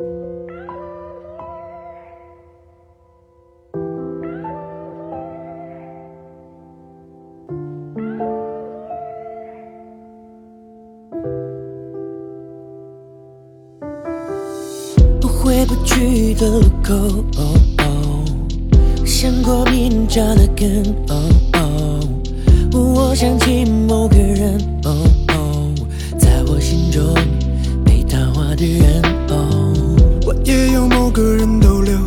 回不去的路口，想过明朝的根。我想起某个人，在我心中被淡化的人。个人逗留，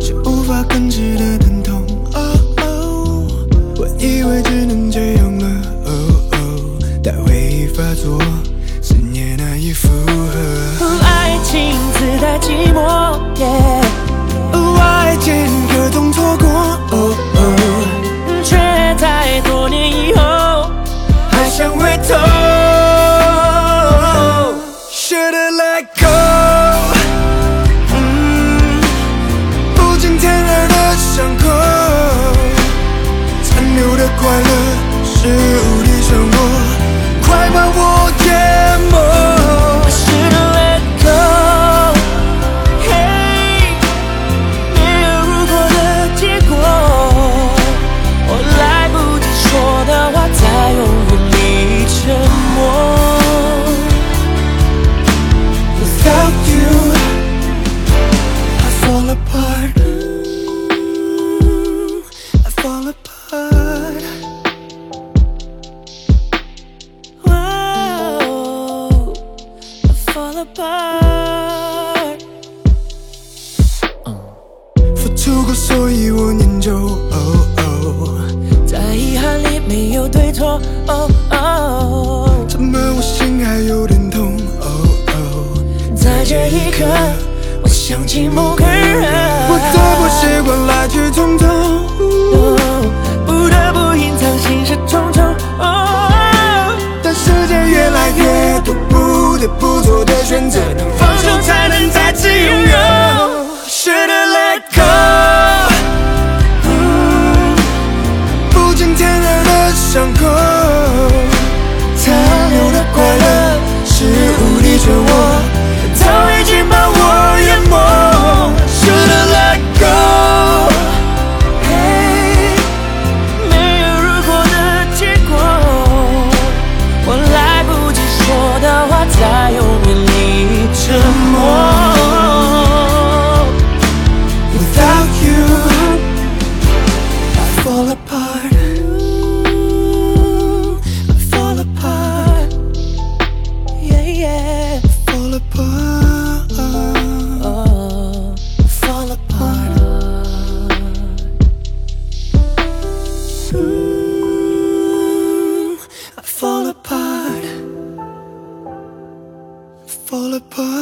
是无法根治的疼痛。我以为只能这样了，但回忆发作，思念难以负荷。爱情自带寂寞，爱远里沉默。Without you, I fall apart. I fall apart. Apart. 付出过，所以我念旧。在遗憾里没有对错。哦哦，怎么我心还有点痛？在这一刻，我想起某个人。我再不习惯来去匆匆。哦不得不隐藏心事重重。哦，但时间越来越多，不得不做 Fall apart. Oh, fall apart. Hmm. I fall apart. Fall apart.